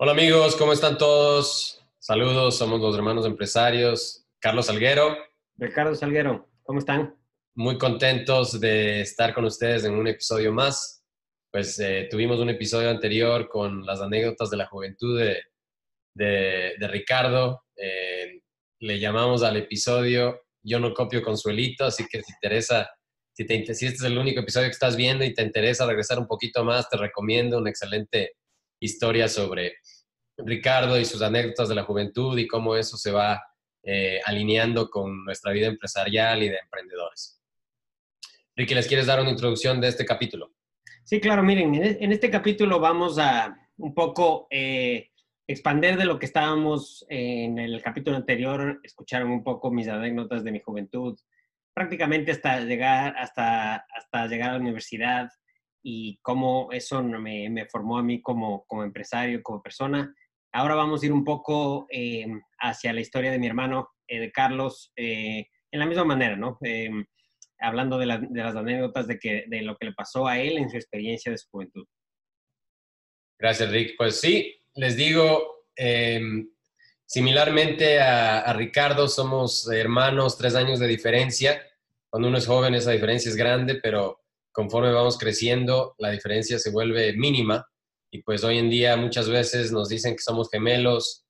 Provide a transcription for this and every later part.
Hola amigos, ¿cómo están todos? Saludos, somos los hermanos empresarios. Carlos Salguero. Ricardo Salguero, ¿cómo están? Muy contentos de estar con ustedes en un episodio más. Pues eh, tuvimos un episodio anterior con las anécdotas de la juventud de, de, Ricardo. Eh, le llamamos al episodio Yo no copio consuelito, así que si interesa, si, te, si este es el único episodio que estás viendo y te interesa regresar un poquito más, te recomiendo una excelente historia sobre Ricardo y sus anécdotas de la juventud y cómo eso se va eh, alineando con nuestra vida empresarial y de emprendedores. Ricky, ¿les quieres dar una introducción de este capítulo? Sí, claro, miren, en este capítulo vamos a un poco eh, expander de lo que estábamos en el capítulo anterior, escucharon un poco mis anécdotas de mi juventud, prácticamente hasta llegar, hasta, hasta llegar a la universidad y cómo eso me, me formó a mí como, como empresario, como persona. Ahora vamos a ir un poco eh, hacia la historia de mi hermano, eh, de Carlos, eh, en la misma manera, ¿no? hablando de, las anécdotas de, que, de lo que le pasó a él en su experiencia de su juventud. Gracias, Rick. Pues sí, les digo, similarmente a, Ricardo, somos hermanos, tres años de diferencia. Cuando uno es joven, esa diferencia es grande, pero conforme vamos creciendo, la diferencia se vuelve mínima. Y pues hoy en día muchas veces nos dicen que somos gemelos,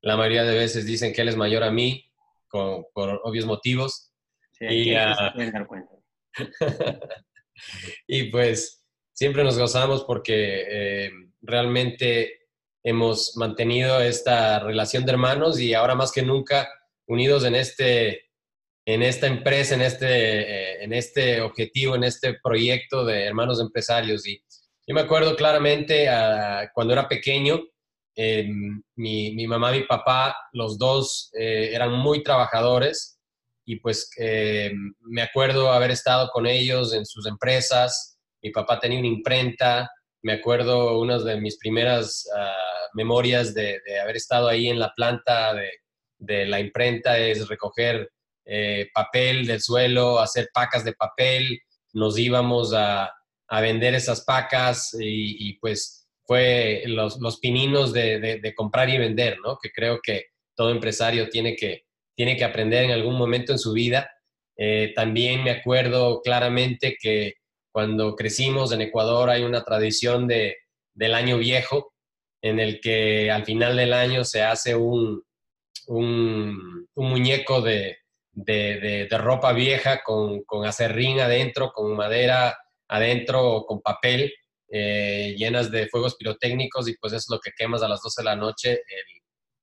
la mayoría de veces dicen que él es mayor a mí, por obvios motivos. y, uh, y pues siempre nos gozamos porque eh, realmente hemos mantenido esta relación de hermanos y ahora más que nunca unidos en este en esta empresa, en este, eh, en este objetivo, en este proyecto de hermanos empresarios. Y yo me acuerdo claramente ah, cuando era pequeño, eh, mi, mi, mamá y mi papá, los dos eh, eran muy trabajadores y pues eh, me acuerdo haber estado con ellos en sus empresas. Mi papá tenía una imprenta, me acuerdo una de mis primeras uh, memorias de, de, haber estado ahí en la planta de, de la imprenta es recoger papel del suelo, hacer pacas de papel, nos íbamos a, a vender esas pacas y, pues fue los, los pininos de, de, comprar y vender, ¿no? Que creo que todo empresario tiene que, tiene que aprender en algún momento en su vida. Eh, también me acuerdo claramente que cuando crecimos en Ecuador hay una tradición de, del año viejo en el que al final del año se hace un, un muñeco de, de, ropa vieja con, con acerrín adentro, con madera adentro con papel eh, llenas de fuegos pirotécnicos y pues eso es lo que quemas a las 12 de la noche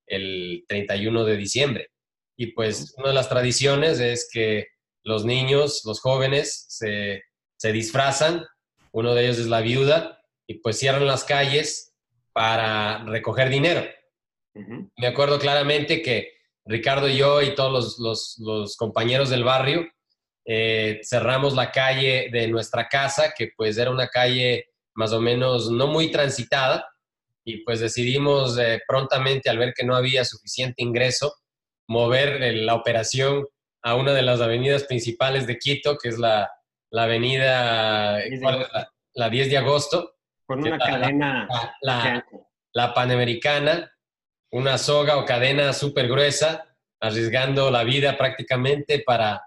el, el 31 de diciembre. Y pues una de las tradiciones es que los niños, los jóvenes, se, se disfrazan, uno de ellos es la viuda, y pues cierran las calles para recoger dinero. Me acuerdo claramente que Ricardo y yo y todos los, los, los compañeros del barrio eh, cerramos la calle de nuestra casa, que pues era una calle más o menos no muy transitada, y pues decidimos eh, prontamente, al ver que no había suficiente ingreso, mover la operación a una de las avenidas principales de Quito, que es la, la avenida la, 10 de agosto. Con una cadena. La, la, Panamericana, una soga o cadena súper gruesa, arriesgando la vida prácticamente para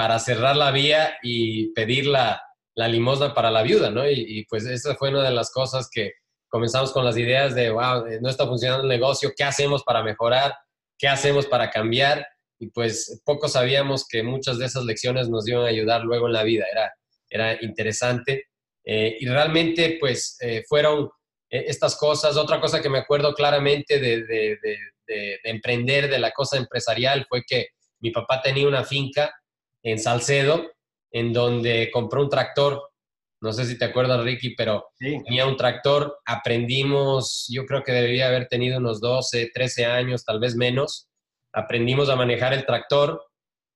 para cerrar la vía y pedir la, limosna para la viuda, ¿no? Y, pues esa fue una de las cosas que comenzamos con las ideas de, wow, eh, no está funcionando el negocio, ¿qué hacemos para mejorar? ¿Qué hacemos para cambiar? Y pues poco sabíamos que muchas de esas lecciones nos iban a ayudar luego en la vida, era, era interesante. Eh, y realmente pues eh, fueron estas cosas. Otra cosa que me acuerdo claramente de, de, de, de, emprender, de la cosa empresarial, fue que mi papá tenía una finca en Salcedo, en donde compró un tractor. No sé si te acuerdas, Ricky, pero tenía un tractor. Aprendimos, yo creo que debería haber tenido unos 12, 13 años, tal vez menos. Aprendimos a manejar el tractor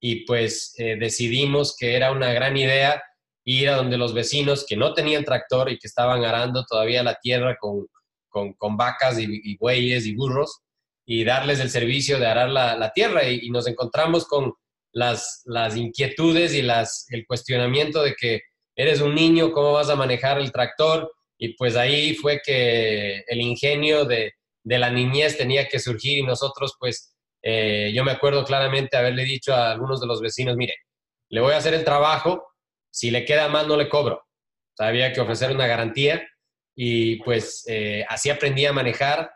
y pues eh, decidimos que era una gran idea ir a donde los vecinos que no tenían tractor y que estaban arando todavía la tierra con, con, vacas y, bueyes y burros y darles el servicio de arar la, tierra. y, nos encontramos con las, las inquietudes y el cuestionamiento de que eres un niño, ¿cómo vas a manejar el tractor? Y pues ahí fue que el ingenio de, de la niñez tenía que surgir y nosotros pues eh, yo me acuerdo claramente haberle dicho a algunos de los vecinos, mire, le voy a hacer el trabajo, si le queda mal no le cobro. había que ofrecer una garantía y pues eh, así aprendí a manejar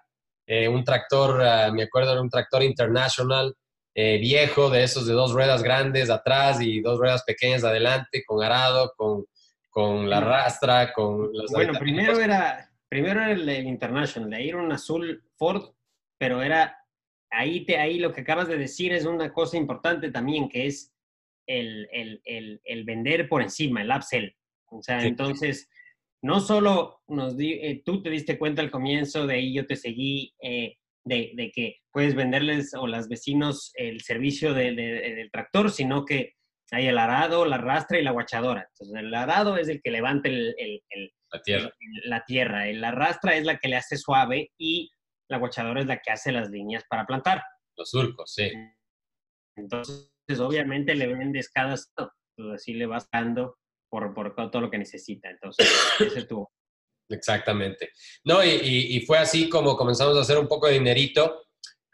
eh, un tractor, ah, me acuerdo era un tractor international viejo, de esos de dos ruedas grandes atrás y dos ruedas pequeñas adelante, con arado, con, con la rastra, con los... Bueno, primero era, primero era el, international, de ahí era un azul Ford, pero era ahí, te, ahí lo que acabas de decir es una cosa importante también, que es el, el, el, vender por encima, el upsell. O sea, entonces, no solo nos eh, tú te diste cuenta al comienzo, de ahí yo te seguí, eh, de, de, que puedes venderles o las vecinos el servicio de, del tractor, sino que hay el arado, la rastra y la guachadora. Entonces, el arado es el que levanta el, la, tierra. la tierra. La rastra es la que le hace suave y la guachadora es la que hace las líneas para plantar. Los surcos, sí. Entonces, obviamente le vendes cada pues así le vas dando por, por todo lo que necesita. Entonces. Exactamente. No, y, fue así como comenzamos a hacer un poco de dinerito.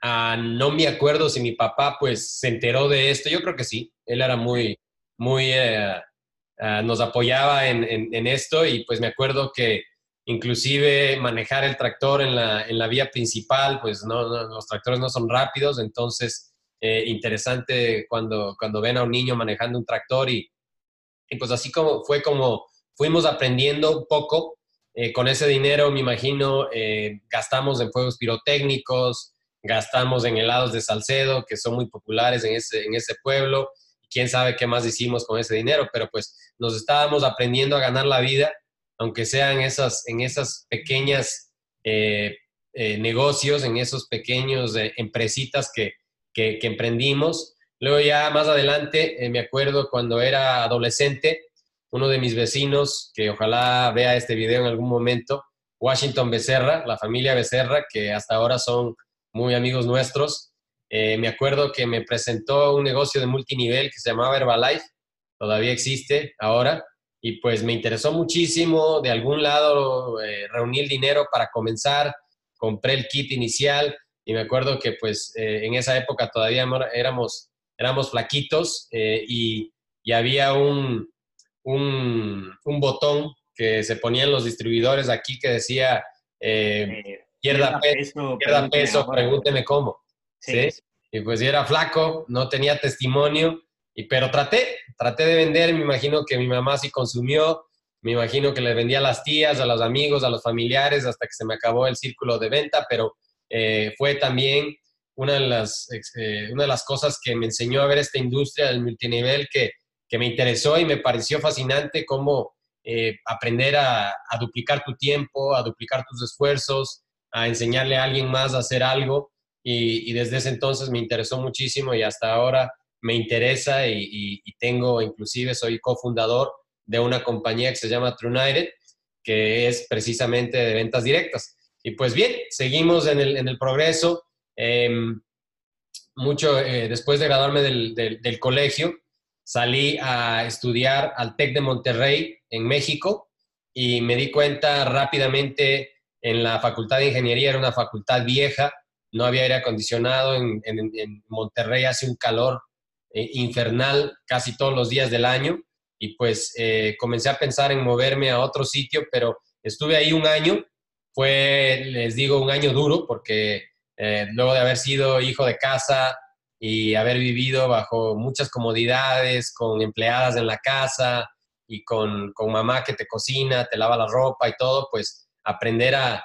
Ah, no me acuerdo si mi papá pues se enteró de esto. Yo creo que sí. Él era muy, muy, eh, ah, nos apoyaba en, esto y pues me acuerdo que inclusive manejar el tractor en la, en la vía principal, pues no, los tractores no son rápidos, entonces eh, interesante cuando, cuando ven a un niño manejando un tractor y, y pues así como fue como fuimos aprendiendo un poco. Eh, con ese dinero, me imagino, eh, gastamos en fuegos pirotécnicos, gastamos en helados de Salcedo, que son muy populares en ese, en ese pueblo. Quién sabe qué más hicimos con ese dinero, pero pues nos estábamos aprendiendo a ganar la vida aunque sean esas, en esas pequeñas eh, eh, negocios, en esos pequeños eh, empresitas que, que, emprendimos. Luego ya más adelante, me acuerdo cuando era adolescente, uno de mis vecinos, que ojalá vea este video en algún momento, Washington Becerra, la familia Becerra, que hasta ahora son muy amigos nuestros, me acuerdo que me presentó un negocio de multinivel que se llamaba Herbalife, todavía existe ahora, y pues me interesó muchísimo. De algún lado eh, reuní el dinero para comenzar, compré el kit inicial y me acuerdo que pues eh, en esa época todavía éramos, éramos flaquitos eh, y, y, había un, un, un, botón que se ponían los distribuidores aquí que decía pierda, peso, pierda peso, pregúnteme cómo. Sí. Y pues yo era flaco, no tenía testimonio y, pero traté, traté de vender, me imagino que mi mamá sí consumió, me imagino que le vendía a las tías, a los amigos, a los familiares, hasta que se me acabó el círculo de venta, pero eh, fue también una de, las, eh, una de las cosas que me enseñó a ver esta industria del multinivel que, me interesó y me pareció fascinante cómo eh, aprender a, duplicar tu tiempo, a duplicar tus esfuerzos, a enseñarle a alguien más a hacer algo. Y, desde ese entonces me interesó muchísimo y hasta ahora me interesa y, tengo, inclusive soy cofundador de una compañía que se llama True que es precisamente de ventas directas. Y pues bien, seguimos en el, en el progreso. Em, mucho eh, después de graduarme del, del, colegio, salí a estudiar al TEC de Monterrey en México y me di cuenta rápidamente en la Facultad de Ingeniería, era una facultad vieja, no había aire acondicionado, en, en, Monterrey hace un calor eh, infernal casi todos los días del año y pues eh, comencé a pensar en moverme a otro sitio, pero estuve ahí un año, fue, les digo, un año duro porque eh, luego de haber sido hijo de casa y haber vivido bajo muchas comodidades, con empleadas en la casa y con, con mamá que te cocina, te lava la ropa y todo, pues aprender a,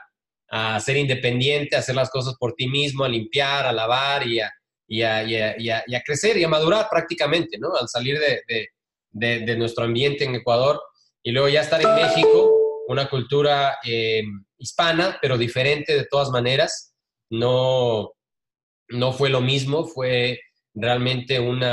a ser independiente, a hacer las cosas por ti mismo, a limpiar, a lavar y a, y a, crecer y a madurar prácticamente, ¿no? Al salir de, nuestro ambiente en Ecuador y luego ya estar en México, una cultura eh, hispana, pero diferente de todas maneras. No, no fue lo mismo, fue realmente un,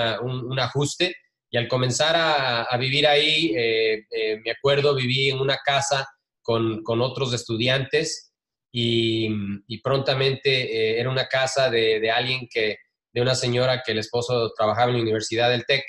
ajuste. Y al comenzar a, vivir ahí, eh, eh, me acuerdo, viví en una casa con, otros estudiantes y, prontamente era una casa de alguien que, de una señora que el esposo trabajaba en la Universidad del TEC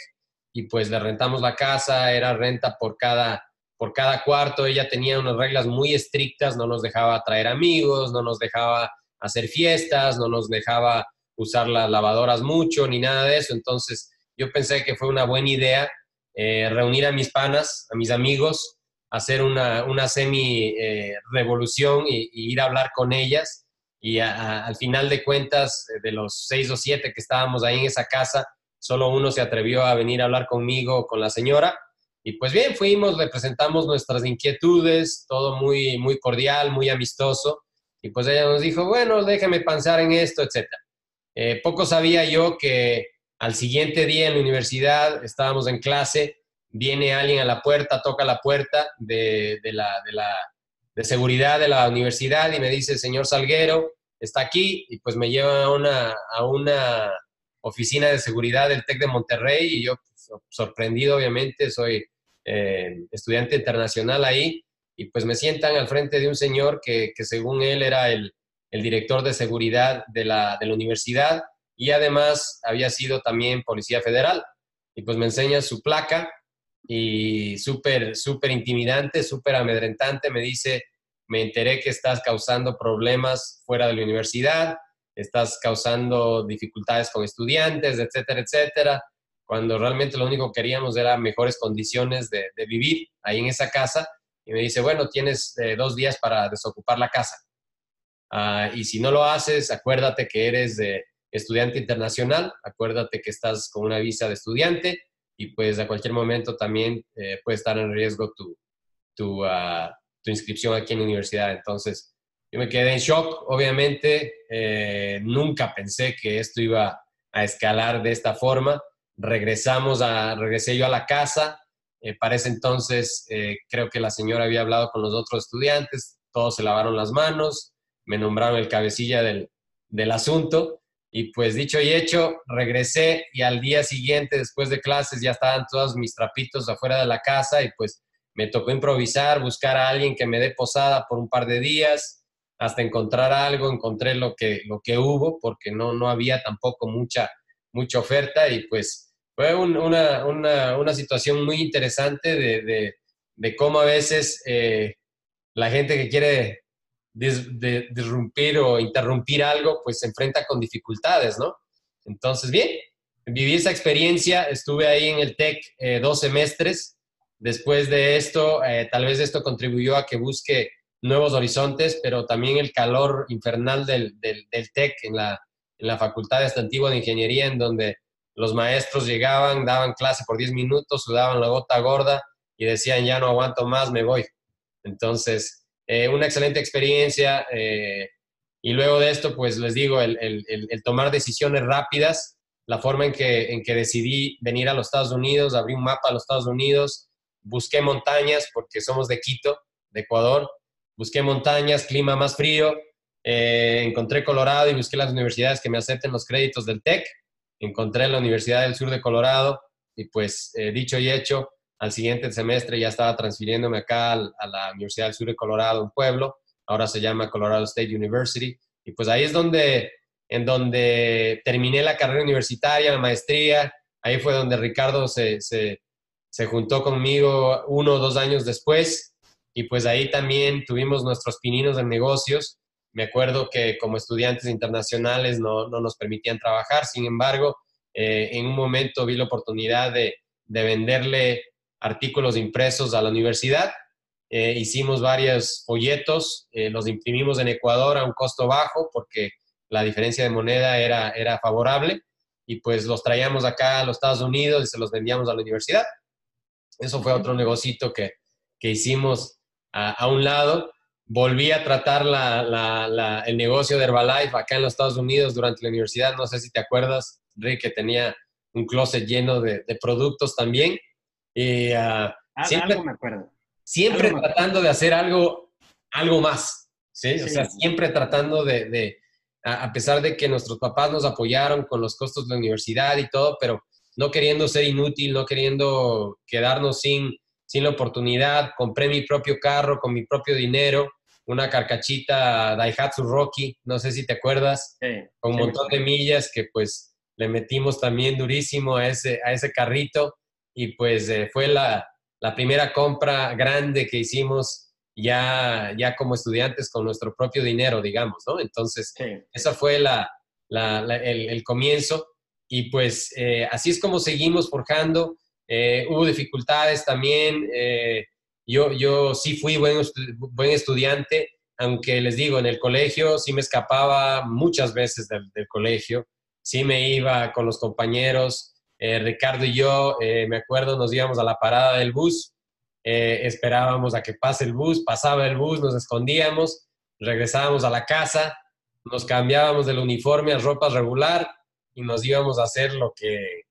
y pues le rentamos la casa, era renta por cada, por cada cuarto, ella tenía unas reglas muy estrictas, no nos dejaba traer amigos, no nos dejaba hacer fiestas, no nos dejaba usar las lavadoras mucho ni nada de eso. Entonces yo pensé que fue una buena idea eh, reunir a mis panas, a mis amigos, hacer una, una semi-revolución y, ir a hablar con ellas. Y al final de cuentas, de los seis o siete que estábamos ahí en esa casa, solo uno se atrevió a venir a hablar conmigo, con la señora. Y pues bien, fuimos, le presentamos nuestras inquietudes, todo muy, muy cordial, muy amistoso. Y pues ella nos dijo, bueno, déjame pensar en esto, etc. Eh, poco sabía yo que al siguiente día en la universidad estábamos en clase, viene alguien a la puerta, toca la puerta de, la, de, seguridad de la universidad y me dice, señor Salguero, está aquí, y pues me lleva a una, a una oficina de seguridad del TEC de Monterrey y yo pues, sorprendido, obviamente, soy eh, estudiante internacional ahí, y pues me sientan al frente de un señor que, según él era el, director de seguridad de la, de la universidad y además había sido también policía federal. Y pues me enseña su placa y súper, súper intimidante, súper amedrentante. Me dice, me enteré que estás causando problemas fuera de la universidad, estás causando dificultades con estudiantes, etcétera, etcétera, cuando realmente lo único que queríamos era mejores condiciones de, vivir ahí en esa casa. Y me dice, bueno, tienes eh, dos días para desocupar la casa. Ah, y si no lo haces, acuérdate que eres de estudiante internacional, acuérdate que estás con una visa de estudiante y pues a cualquier momento también eh, puede estar en riesgo tu, tu, ah, tu, inscripción aquí en la universidad. Entonces, yo me quedé en shock, obviamente, eh, nunca pensé que esto iba a escalar de esta forma. Regresamos a, regresé yo a la casa, eh, para ese entonces creo que la señora había hablado con los otros estudiantes, todos se lavaron las manos, me nombraron el cabecilla del, del asunto y pues dicho y hecho, regresé y al día siguiente, después de clases, ya estaban todos mis trapitos afuera de la casa y pues me tocó improvisar, buscar a alguien que me dé posada por un par de días, hasta encontrar algo, encontré lo que, lo que hubo, porque no, no había tampoco mucha, mucha oferta y pues fue una, una, una, situación muy interesante de, de, cómo a veces eh, la gente que quiere de, disrumpir o interrumpir algo, pues se enfrenta con dificultades, ¿no? Entonces, bien, viví esa experiencia, estuve ahí en el TEC eh, dos semestres. Después de esto, eh, tal vez esto contribuyó a que busque nuevos horizontes, pero también el calor infernal del, del, TEC en la, en la Facultad de Antigua de Ingeniería, en donde los maestros llegaban, daban clase por 10 minutos, sudaban la gota gorda y decían, ya no aguanto más, me voy. Entonces, eh, una excelente experiencia. Eh, y luego de esto, pues les digo, el, tomar decisiones rápidas, la forma en que, en que decidí venir a los Estados Unidos, abrí un mapa a los Estados Unidos, busqué montañas porque somos de Quito, de Ecuador, busqué montañas, clima más frío, eh, encontré Colorado y busqué las universidades que me acepten los créditos del TEC, encontré la Universidad del Sur de Colorado y pues dicho y hecho, al siguiente semestre ya estaba transfiriéndome acá a la Universidad del Sur de Colorado, un pueblo, ahora se llama Colorado State University, y pues ahí es donde, en donde terminé la carrera universitaria, la maestría, ahí fue donde Ricardo se, se, juntó conmigo uno o dos años después, y pues ahí también tuvimos nuestros pininos de negocios. Me acuerdo que como estudiantes internacionales no, no nos permitían trabajar, sin embargo, eh, en un momento vi la oportunidad de, de venderle artículos impresos a la universidad. Eh, hicimos varios folletos, eh, los imprimimos en Ecuador a un costo bajo porque la diferencia de moneda era, era favorable y pues los traíamos acá a los Estados Unidos y se los vendíamos a la universidad. Eso fue otro negocito que, que hicimos a, un lado. Volví a tratar la, el negocio de Herbalife acá en los Estados Unidos durante la universidad. No sé si te acuerdas, Rick, que tenía un closet lleno de, de productos también. Y, ah, siempre, me acuerdo. Siempre tratando de hacer algo, algo más, ¿sí? O sea, siempre tratando de, a pesar de que nuestros papás nos apoyaron con los costos de la universidad y todo, pero no queriendo ser inútil, no queriendo quedarnos sin, sin la oportunidad, compré mi propio carro con mi propio dinero, una carcachita Daihatsu Rocky, no sé si te acuerdas, con un montón de millas que pues le metimos también durísimo a ese, a ese carrito y pues eh, fue la, primera compra grande que hicimos ya, ya como estudiantes con nuestro propio dinero, digamos, ¿no? Entonces, esa fue la, el, comienzo y pues eh, así es como seguimos forjando. Eh, hubo dificultades también. Eh, yo, yo sí fui buen, buen estudiante, aunque les digo, en el colegio sí me escapaba muchas veces del, colegio, sí me iba con los compañeros. Ricardo y yo, me acuerdo, nos íbamos a la parada del bus, esperábamos a que pase el bus, pasaba el bus, nos escondíamos, regresábamos a la casa, nos cambiábamos del uniforme a ropa regular y nos íbamos a hacer lo que,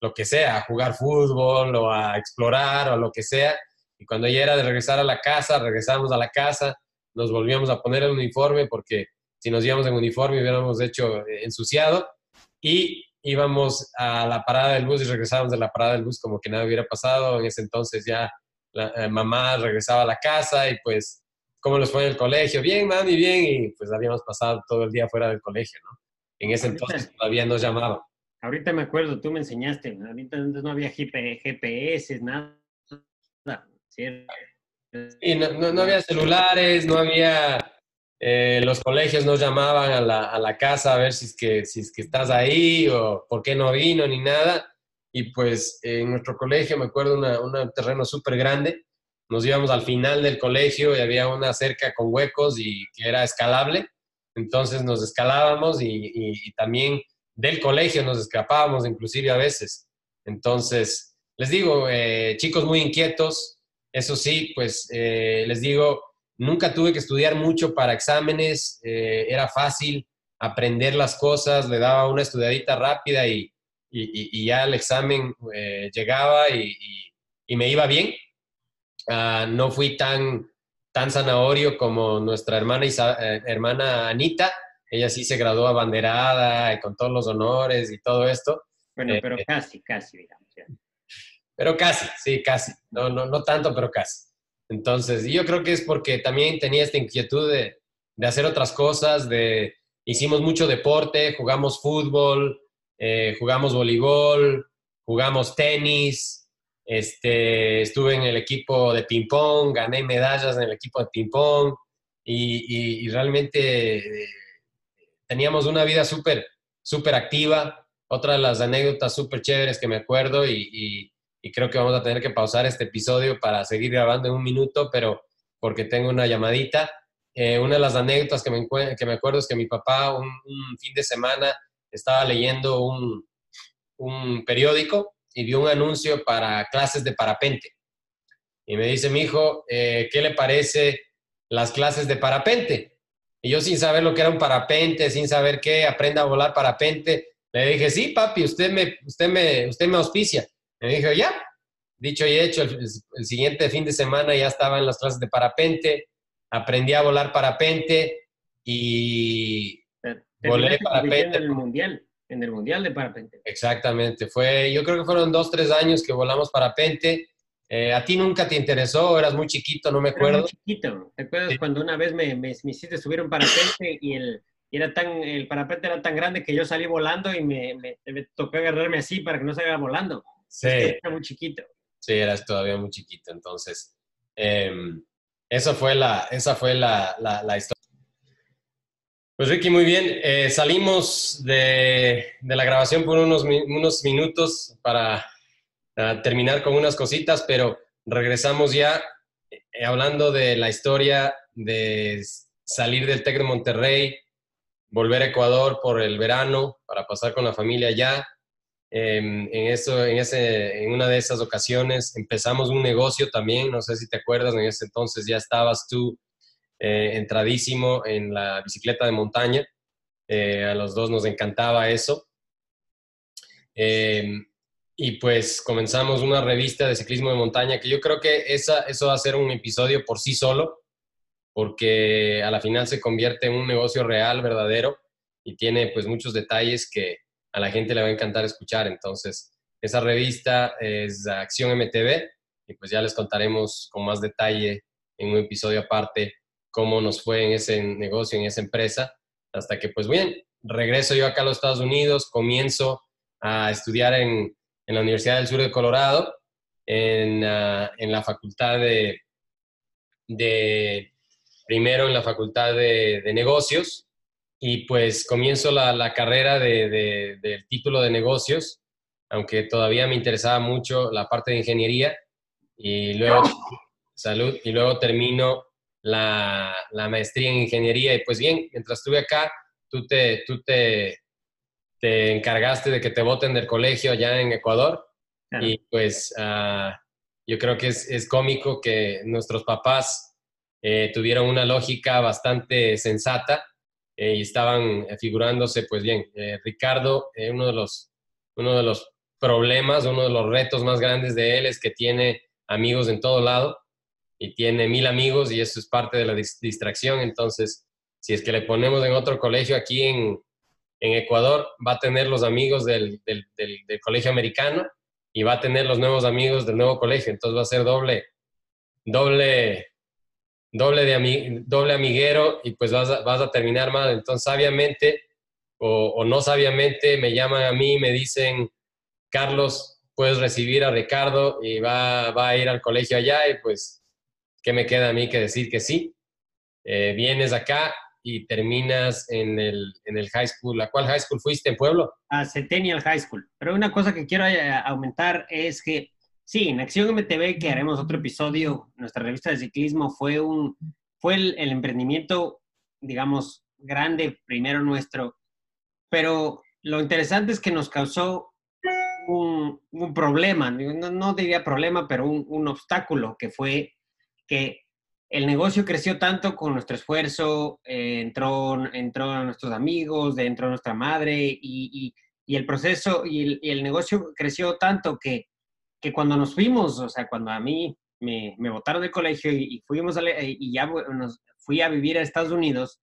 lo que sea, a jugar fútbol o a explorar o lo que sea. Y cuando ya era de regresar a la casa, regresábamos a la casa, nos volvíamos a poner el uniforme porque si nos íbamos en uniforme hubiéramos hecho eh, ensuciado y íbamos a la parada del bus y regresábamos de la parada del bus como que nada hubiera pasado. En ese entonces ya la eh, mamá regresaba a la casa y pues cómo les fue en el colegio. Bien, mami, bien. Y pues habíamos pasado todo el día fuera del colegio, ¿no? En ese entonces todavía nos llamaban. Ahorita me acuerdo, tú me enseñaste. Ahorita no había GPS, nada. ¿Cierto? Sí, no, no, había celulares, no había... Eh, los colegios nos llamaban a la, a la, casa a ver si es, que, si es que estás ahí o por qué no vino ni nada. Y pues en nuestro colegio, me acuerdo, un terreno súper grande nos íbamos al final del colegio y había una cerca con huecos y que era escalable. Entonces nos escalábamos y, también del colegio nos escapábamos, inclusive a veces. Entonces, les digo, eh, chicos muy inquietos, eso sí, pues eh, les digo, nunca tuve que estudiar mucho para exámenes, eh, era fácil aprender las cosas, le daba una estudiadita rápida y, ya el examen llegaba y me iba bien Ah, no fui tan, tan zanahorio como nuestra hermana, eh, hermana Anita. Ella sí se graduó abanderada y con todos los honores y todo esto. Bueno, pero eh, casi, casi, digamos. Pero casi, sí, casi. No, no, no tanto, pero casi. Entonces, yo creo que es porque también tenía esta inquietud de, de hacer otras cosas, de, hicimos mucho deporte, jugamos fútbol, eh, jugamos voleibol, jugamos tenis, este, estuve en el equipo de ping-pong, gané medallas en el equipo de ping-pong y, realmente eh, teníamos una vida súper, súper activa. Otra de las anécdotas súper chéveres que me acuerdo y, creo que vamos a tener que pausar este episodio para seguir grabando en un minuto, pero porque tengo una llamadita. Eh, una de las anécdotas que me, que me acuerdo es que mi papá un, fin de semana estaba leyendo un, un periódico y vio un anuncio para clases de parapente. Y me dice, mi hijo, eh, ¿qué le parece las clases de parapente? Y yo sin saber lo que era un parapente, sin saber qué, aprenda a volar parapente, le dije, sí, papi, usted me, usted me, usted me auspicia. Me dijo, ya. Dicho y hecho, el, siguiente fin de semana ya estaba en las clases de parapente, aprendí a volar parapente y volé parapente. En el mundial en el Mundial de Parapente. Exactamente, fue, yo creo que fueron dos, tres años que volamos parapente. Eh, ¿A ti nunca te interesó? ¿Eras muy chiquito? No me acuerdo. muy chiquito. ¿Te acuerdas cuando una vez me, me, hiciste subir un parapente y el, era tan, el parapente era tan grande que yo salí volando y me, me, tocó agarrarme así para que no salga volando? Sí. era muy chiquito. Sí, eras todavía muy chiquito. Entonces, eh, esa fue la, esa fue la, la, la historia. Pues Ricky, muy bien. Eh, salimos de, la grabación por unos, unos minutos para terminar con unas cositas, pero regresamos ya eh, hablando de la historia de salir del TEC de Monterrey, volver a Ecuador por el verano para pasar con la familia allá. Em, en, eso, en, ese, en una de esas ocasiones empezamos un negocio también, no sé si te acuerdas, en ese entonces ya estabas tú eh, entradísimo en la bicicleta de montaña. Eh, a los dos nos encantaba eso. Em, y pues comenzamos una revista de ciclismo de montaña que yo creo que esa, eso va a ser un episodio por sí solo, porque a la final se convierte en un negocio real, verdadero, y tiene pues muchos detalles que a la gente le va a encantar escuchar. Entonces, esa revista es Acción MTV y pues ya les contaremos con más detalle en un episodio aparte cómo nos fue en ese negocio, en esa empresa, hasta que, pues bien, regreso yo acá a los Estados Unidos, comienzo a estudiar en, en la Universidad del Sur de Colorado, en, ah, en la Facultad de, de primero en la Facultad de, Negocios y pues comienzo la, carrera de, del título de negocios, aunque todavía me interesaba mucho la parte de ingeniería y luego salud y luego termino la, la, maestría en ingeniería y pues bien, mientras estuve acá, tú te, tú te, te encargaste de que te voten del colegio allá en Ecuador y pues ah, yo creo que es, es cómico que nuestros papás eh, tuvieron una lógica bastante sensata eh, y estaban figurándose, pues bien, eh, Ricardo, uno, de los, uno de los problemas, uno de los retos más grandes de él es que tiene amigos en todo lado y tiene mil amigos y eso es parte de la distracción. Entonces, si es que le ponemos en otro colegio aquí en, en Ecuador, va a tener los amigos del, del, del colegio americano y va a tener los nuevos amigos del nuevo colegio. Entonces va a ser doble, doble doble, de doble amiguero y pues vas a, vas a terminar mal. Entonces, sabiamente o, no sabiamente, me llaman a mí me dicen, Carlos, puedes recibir a Ricardo y va, va, a ir al colegio allá y pues, ¿qué me queda a mí que decir que sí? Eh, vienes acá y terminas en el, en el high school. ¿A cuál high school fuiste en Pueblo? A Centennial High School. Pero una cosa que quiero eh, aumentar es que Sí, en Acción MTV, que haremos otro episodio, nuestra revista de ciclismo fue, un, fue el, emprendimiento, digamos, grande, primero nuestro, pero lo interesante es que nos causó un, problema, no, diría problema, pero un, obstáculo, que fue que el negocio creció tanto con nuestro esfuerzo, eh, entró, entró a nuestros amigos, entró a nuestra madre y, el proceso y el, negocio creció tanto que que cuando nos fuimos, o sea, cuando a mí me, me botaron del colegio y, fuimos y ya nos fui a vivir a Estados Unidos,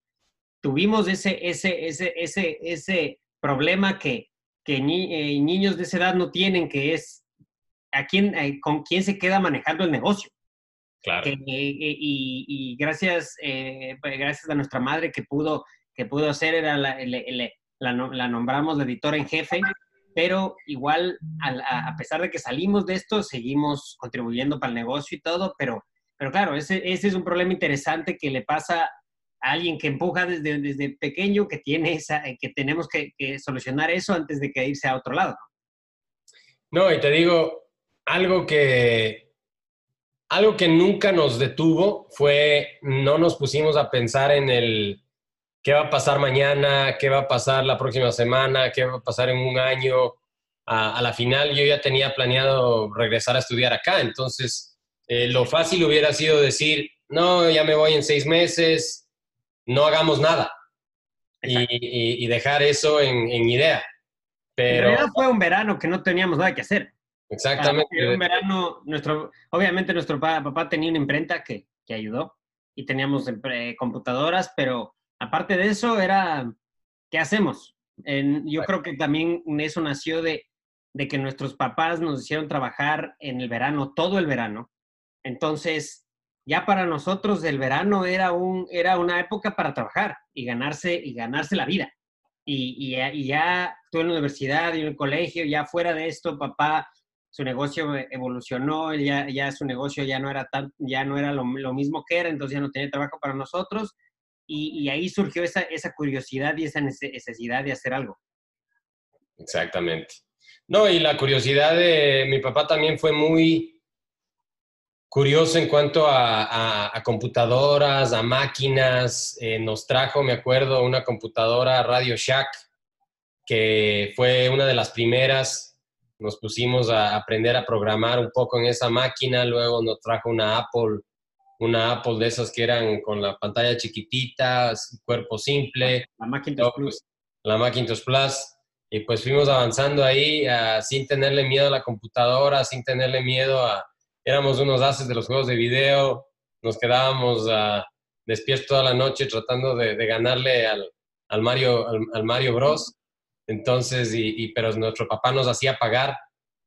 tuvimos ese, ese, ese, ese, ese problema que, que eh, niños de esa edad no tienen, que es a quién, eh, con quién se queda manejando el negocio. Claro. Eh, y, y, gracias, pues, gracias a nuestra madre que pudo, que pudo hacer, era la, la, la nombramos la editora en jefe pero igual, a, pesar de que salimos de esto, seguimos contribuyendo para el negocio y todo, pero, pero claro, ese, ese es un problema interesante que le pasa a alguien que empuja desde, desde pequeño, que, tiene esa, que tenemos que, solucionar eso antes de que irse a otro lado. No, y te digo, algo que, algo que nunca nos detuvo fue, no nos pusimos a pensar en el, qué va a pasar mañana, qué va a pasar la próxima semana, qué va a pasar en un año. A, la final yo ya tenía planeado regresar a estudiar acá, entonces eh, lo fácil hubiera sido decir, no, ya me voy en seis meses, no hagamos nada y, dejar eso en, idea. Pero en fue un verano que no teníamos nada que hacer. Exactamente. un verano, nuestro, obviamente nuestro papá, tenía una imprenta que, que ayudó y teníamos computadoras, pero aparte de eso, era, ¿qué hacemos? yo creo que también eso nació de, que nuestros papás nos hicieron trabajar en el verano, todo el verano. Entonces, ya para nosotros el verano era, un, era una época para trabajar y ganarse, y ganarse la vida. Y, y, ya tú en la universidad y en el colegio, ya fuera de esto, papá, su negocio evolucionó, ya, ya su negocio ya no era, tan, ya no era lo, lo mismo que era, entonces ya no tenía trabajo para nosotros y, ahí surgió esa, esa, curiosidad y esa necesidad de hacer algo. Exactamente. No, y la curiosidad de mi papá también fue muy curioso en cuanto a, computadoras, a máquinas. Eh, nos trajo, me acuerdo, una computadora Radio Shack, que fue una de las primeras. Nos pusimos a aprender a programar un poco en esa máquina, luego nos trajo una Apple una Apple de esas que eran con la pantalla chiquitita, cuerpo simple. La Macintosh Plus. La Macintosh Plus. Y pues fuimos avanzando ahí ah, sin tenerle miedo a la computadora, sin tenerle miedo a... Éramos unos haces de los juegos de video, nos quedábamos uh, despiertos toda la noche tratando de, ganarle al, al Mario, al, Mario Bros. Entonces, y, pero nuestro papá nos hacía pagar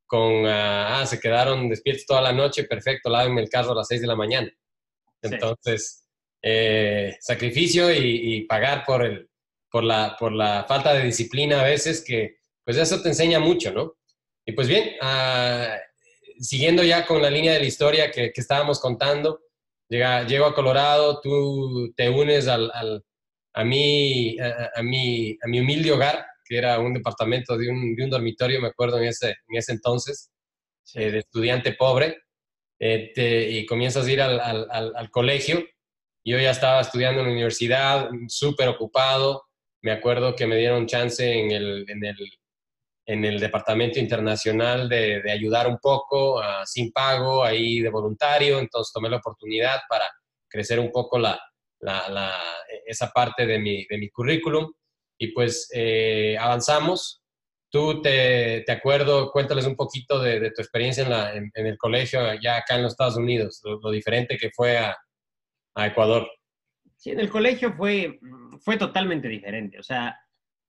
con, ah, ah, se quedaron despiertos toda la noche, perfecto, lávenme el carro a las 6 de la mañana. Entonces, eh, sacrificio y, pagar por, el, por, la, por la falta de disciplina a veces, que pues eso te enseña mucho, ¿no? Y pues bien, ah, siguiendo ya con la línea de la historia que, estábamos contando, Llega, llego a Colorado, tú te unes al, al a, mi, a, a, mi, a mi humilde hogar, que era un departamento de un, de un dormitorio, me acuerdo en ese, en ese entonces, eh, de estudiante pobre, eh, y comienzas a ir al, al, al, colegio. Yo ya estaba estudiando en la universidad, súper ocupado. Me acuerdo que me dieron chance en el, en el, en el departamento internacional de, de ayudar un poco, uh, sin pago, ahí de voluntario. Entonces tomé la oportunidad para crecer un poco la, la, la, esa parte de mi, de mi currículum. Y pues eh, avanzamos. Tú te, te, acuerdo, cuéntales un poquito de, tu experiencia en, el colegio ya acá en los Estados Unidos, lo, diferente que fue a, Ecuador. Sí, en el colegio fue, fue totalmente diferente. O sea,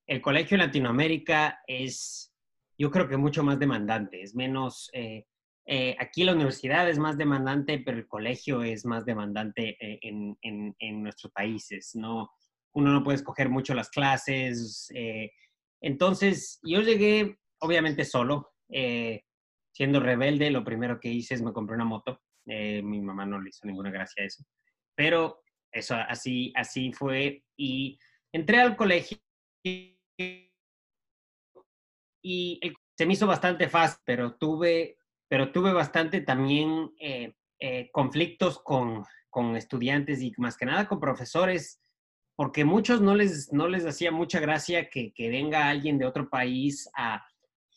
el colegio en Latinoamérica es, yo creo que mucho más demandante, es menos, eh, eh, aquí la universidad es más demandante, pero el colegio es más demandante eh, en, en, nuestros países, ¿no? Uno no puede escoger mucho las clases, entonces, yo llegué, obviamente, solo. Eh, siendo rebelde, lo primero que hice es me compré una moto. Eh, mi mamá no le hizo ninguna gracia a eso. Pero eso, así, así fue. Y entré al colegio y se me hizo bastante fácil, pero tuve, pero tuve bastante también eh, conflictos con, con estudiantes y más que nada con profesores porque muchos no les, no les hacía mucha gracia que, que venga alguien de otro país a,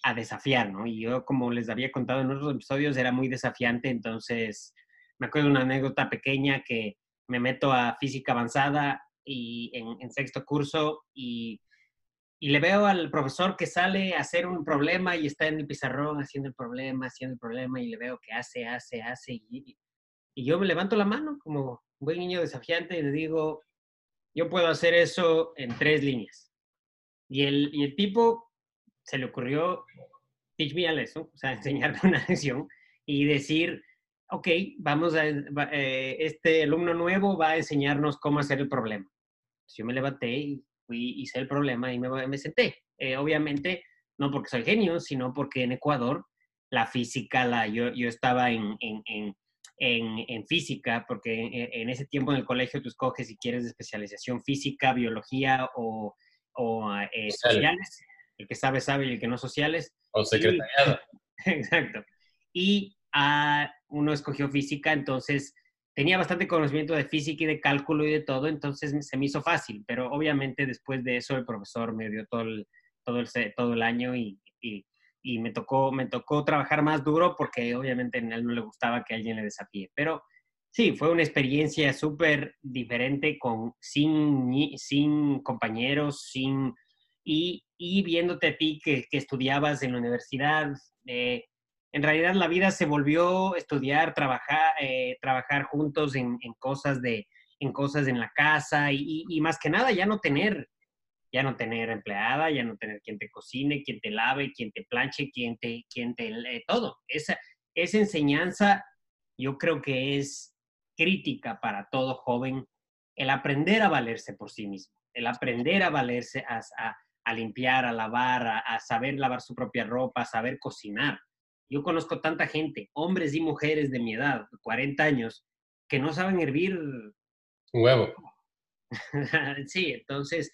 a, desafiar, ¿no? Y yo, como les había contado en otros episodios, era muy desafiante, entonces me acuerdo de una anécdota pequeña que me meto a física avanzada y en, en sexto curso y, y, le veo al profesor que sale a hacer un problema y está en el pizarrón haciendo el problema, haciendo el problema y le veo que hace, hace, hace y, y yo me levanto la mano como buen niño desafiante y le digo, yo puedo hacer eso en tres líneas. Y el, y el tipo se le ocurrió teach me a lesson, o sea, enseñarme una lección y decir, ok, vamos a, eh, este alumno nuevo va a enseñarnos cómo hacer el problema. Entonces yo me levanté y fui, hice el problema y me, me senté. Eh, obviamente, no porque soy genio, sino porque en Ecuador la física, la, yo, yo estaba en, en, en en, en, física, porque en, en, ese tiempo en el colegio tú escoges si quieres especialización física, biología o, o eh, sociales. El que sabe, sabe, y el que no sociales. O secretariado. Y, exacto. Y uh, uno escogió física, entonces tenía bastante conocimiento de física y de cálculo y de todo, entonces se me hizo fácil, pero obviamente después de eso el profesor me dio todo el, todo el, todo el año y, y y me tocó, me tocó trabajar más duro porque obviamente a él no le gustaba que alguien le desafíe. Pero sí, fue una experiencia súper diferente con, sin, sin compañeros, sin, y, y viéndote a ti que, que estudiabas en la universidad. Eh, en realidad la vida se volvió estudiar, trabajar, eh, trabajar juntos en, cosas de en cosas en la casa y, más que nada ya no tener ya no tener empleada, ya no tener quien te cocine, quien te lave, quien te planche, quien te, quien te eh, todo. Esa, esa enseñanza yo creo que es crítica para todo joven, el aprender a valerse por sí mismo, el aprender a valerse, a, a, a limpiar, a lavar, a, a, saber lavar su propia ropa, a saber cocinar. Yo conozco tanta gente, hombres y mujeres de mi edad, 40 años, que no saben hervir un huevo. sí, entonces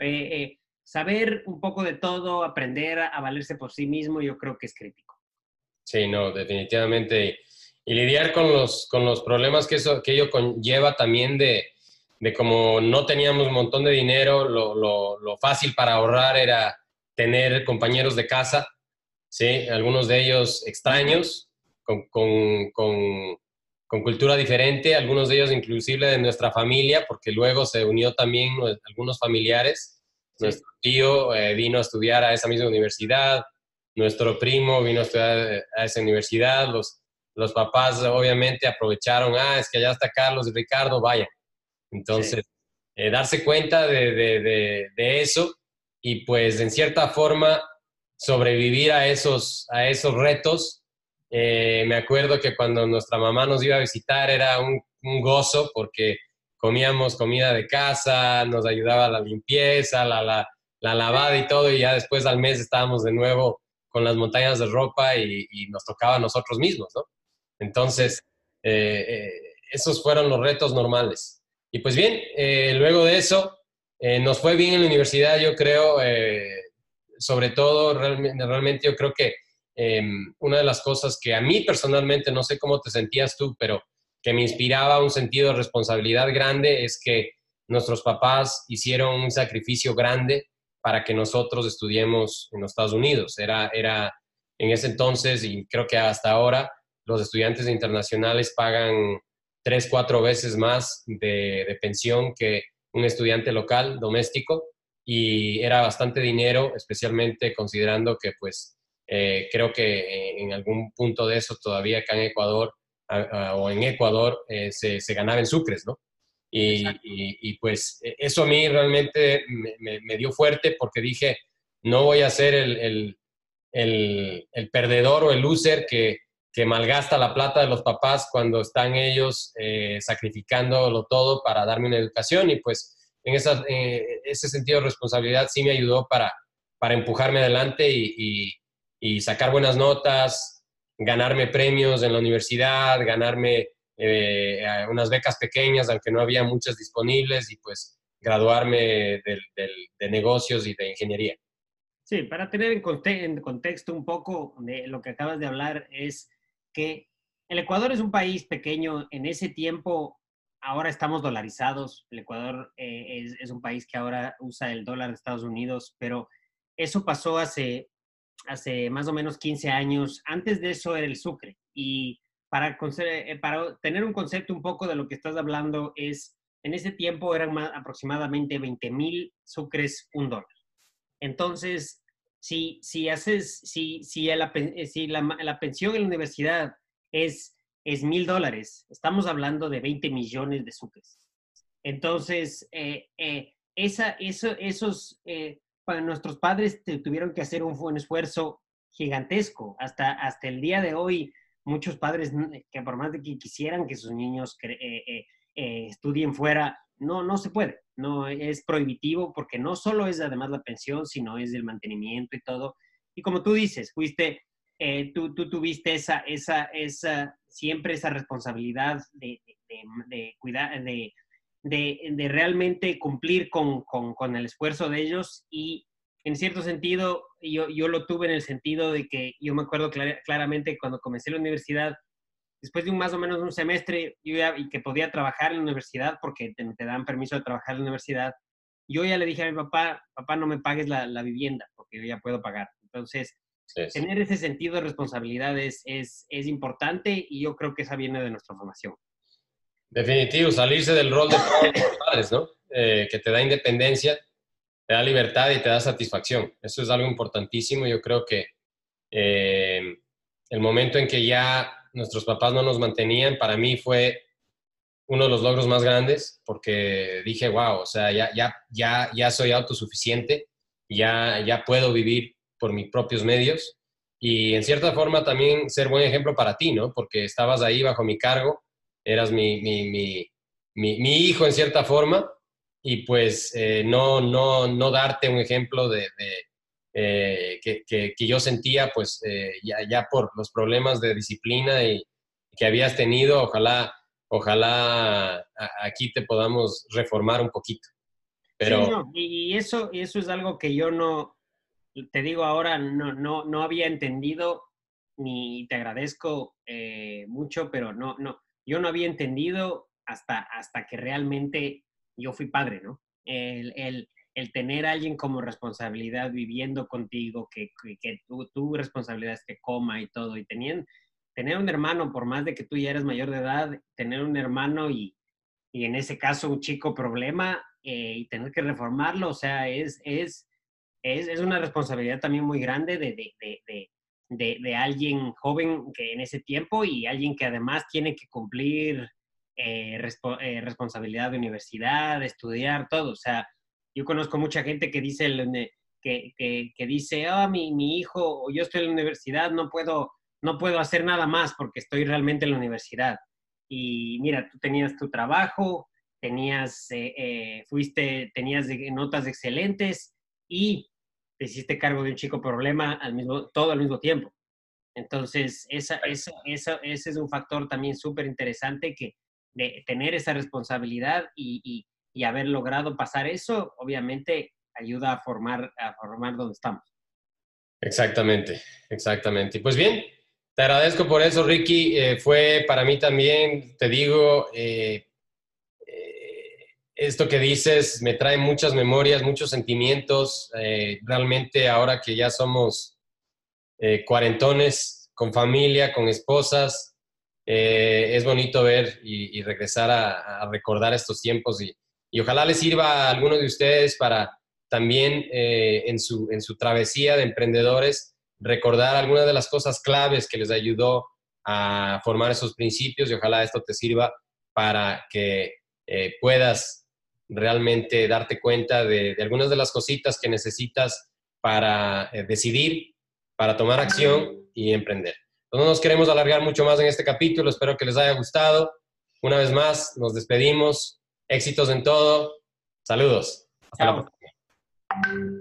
eh, eh, saber un poco de todo, aprender a, a, valerse por sí mismo, yo creo que es crítico. Sí, no, definitivamente. Y, lidiar con los, con los problemas que, eso, que ello conlleva también de, de como no teníamos un montón de dinero, lo, lo, lo fácil para ahorrar era tener compañeros de casa, ¿sí? algunos de ellos extraños, con, con, con, con, cultura diferente, algunos de ellos inclusive de nuestra familia, porque luego se unió también algunos familiares. Sí. Nuestro tío eh, vino a estudiar a esa misma universidad, nuestro primo vino a estudiar a esa universidad, los, los papás obviamente aprovecharon, ah, es que allá está Carlos y Ricardo, vaya. Entonces, sí. eh, darse cuenta de, de, de, de, eso y pues en cierta forma sobrevivir a esos, a esos retos eh, me acuerdo que cuando nuestra mamá nos iba a visitar era un, gozo porque comíamos comida de casa, nos ayudaba la limpieza, la, la, la, lavada y todo, y ya después al mes estábamos de nuevo con las montañas de ropa y, nos tocaba a nosotros mismos, ¿no? Entonces, eh, eh, esos fueron los retos normales. Y pues bien, luego de eso, nos fue bien en la universidad, yo creo, sobre todo, realmente, realmente yo creo que em, una de las cosas que a mí personalmente, no sé cómo te sentías tú, pero que me inspiraba un sentido de responsabilidad grande es que nuestros papás hicieron un sacrificio grande para que nosotros estudiemos en los Estados Unidos. Era, era en ese entonces, y creo que hasta ahora, los estudiantes internacionales pagan tres, cuatro veces más de, pensión que un estudiante local, doméstico, y era bastante dinero, especialmente considerando que, pues, eh, creo que en algún punto de eso todavía acá en Ecuador o en Ecuador eh, se, se, ganaba en sucres, ¿no? Y, y, pues e, eso a mí realmente me, me, dio fuerte porque dije, no voy a ser el, el, el, el perdedor o el loser que, que, malgasta la plata de los papás cuando están ellos eh, sacrificándolo todo para darme una educación. Y pues en esa, eh, ese sentido de responsabilidad sí me ayudó para, para empujarme adelante y, y sacar buenas notas, ganarme premios en la universidad, ganarme eh, unas becas pequeñas, aunque no había muchas disponibles, y pues graduarme de, negocios y de ingeniería. Sí, para tener en, contexto un poco de lo que acabas de hablar, es que el Ecuador es un país pequeño. En ese tiempo, ahora estamos dolarizados. El Ecuador eh, es, es, un país que ahora usa el dólar de Estados Unidos, pero eso pasó hace, hace más o menos 15 años. Antes de eso era el Sucre. Y para, eh, para tener un concepto un poco de lo que estás hablando, es en ese tiempo eran aproximadamente 20 mil sucres un dólar. Entonces, si, si haces, si, si, la, eh, la, la pensión en la universidad es es mil dólares, estamos hablando de 20 millones de sucres. Entonces, eh, esa, eso, esos, nuestros padres tuvieron que hacer un, un, esfuerzo gigantesco. Hasta, hasta el día de hoy, muchos padres que por más de que quisieran que sus niños eh, eh, eh, estudien fuera, no, no se puede, no es prohibitivo porque no solo es además la pensión, sino es el mantenimiento y todo. Y como tú dices, fuiste, tú, tú, tuviste esa, esa, esa, siempre esa responsabilidad de, de, cuidar, de, de, realmente cumplir con, con, con, el esfuerzo de ellos y en cierto sentido, yo, yo lo tuve en el sentido de que yo me acuerdo claramente cuando comencé la universidad, después de un más o menos un semestre, yo ya, y que podía trabajar en la universidad porque te, dan permiso de trabajar en la universidad, yo ya le dije a mi papá, papá, no me pagues la, la vivienda porque yo ya puedo pagar. Entonces, tener ese sentido de responsabilidad es, es, es, importante y yo creo que esa viene de nuestra formación. Definitivo, salirse del rol de padres, ¿no? Eh, que te da independencia te da libertad y te da satisfacción. Eso es algo importantísimo. Yo creo que eh, el momento en que ya nuestros papás no nos mantenían, para mí fue uno de los logros más grandes, porque dije, wow, o sea, ya, ya, ya, ya soy autosuficiente, ya, ya puedo vivir por mis propios medios y en cierta forma también ser buen ejemplo para ti, ¿no? Porque estabas ahí bajo mi cargo, eras mi, mi, mi, mi hijo en cierta forma y pues eh, no, no, no darte un ejemplo de, eh, que, que, yo sentía pues eh, ya, ya, por los problemas de disciplina y, que habías tenido, ojalá, ojalá aquí te podamos reformar un poquito. Pero... y eso, eso es algo que yo no, te digo ahora, no, no, no había entendido, ni te agradezco mucho, pero no, no, yo no había entendido hasta, hasta que realmente yo fui padre, ¿no? El, el, el tener a alguien como responsabilidad viviendo contigo, que, que, tu, tu, responsabilidad es que coma y todo, y tenían, tener un hermano, por más de que tú ya eres mayor de edad, tener un hermano y, y en ese caso un chico problema eh, y tener que reformarlo, o sea, es, es, es, es una responsabilidad también muy grande de, de, de, de, de alguien joven que en ese tiempo y alguien que además tiene que cumplir eh, eh, responsabilidad de universidad, estudiar, todo. O sea, yo conozco mucha gente que dice, que, que, que dice, ah, mi, mi, hijo, yo estoy en la universidad, no puedo, no puedo hacer nada más porque estoy realmente en la universidad. Y mira, tú tenías tu trabajo, tenías, eh, fuiste, tenías notas excelentes y te hiciste cargo de un chico problema al mismo, todo al mismo tiempo. Entonces, esa, esa, esa, ese es un factor también súper interesante que, de tener esa responsabilidad y, y, haber logrado pasar eso, obviamente ayuda a formar, a formar donde estamos. Exactamente, exactamente. Y pues bien, te agradezco por eso, Ricky. Eh, fue para mí también, te digo, eh, esto que dices me trae muchas memorias, muchos sentimientos. realmente ahora que ya somos cuarentones, con familia, con esposas, es bonito ver y, regresar a, recordar estos tiempos y, ojalá les sirva a algunos de ustedes para también en, su, en su travesía de emprendedores recordar algunas de las cosas claves que les ayudó a formar esos principios y ojalá esto te sirva para que eh, puedas realmente darte cuenta de, algunas de las cositas que necesitas para eh, decidir, para tomar acción y emprender. No nos queremos alargar mucho más en este capítulo, espero que les haya gustado. Una vez más, nos despedimos. Éxitos en todo. Saludos. Hasta la próxima.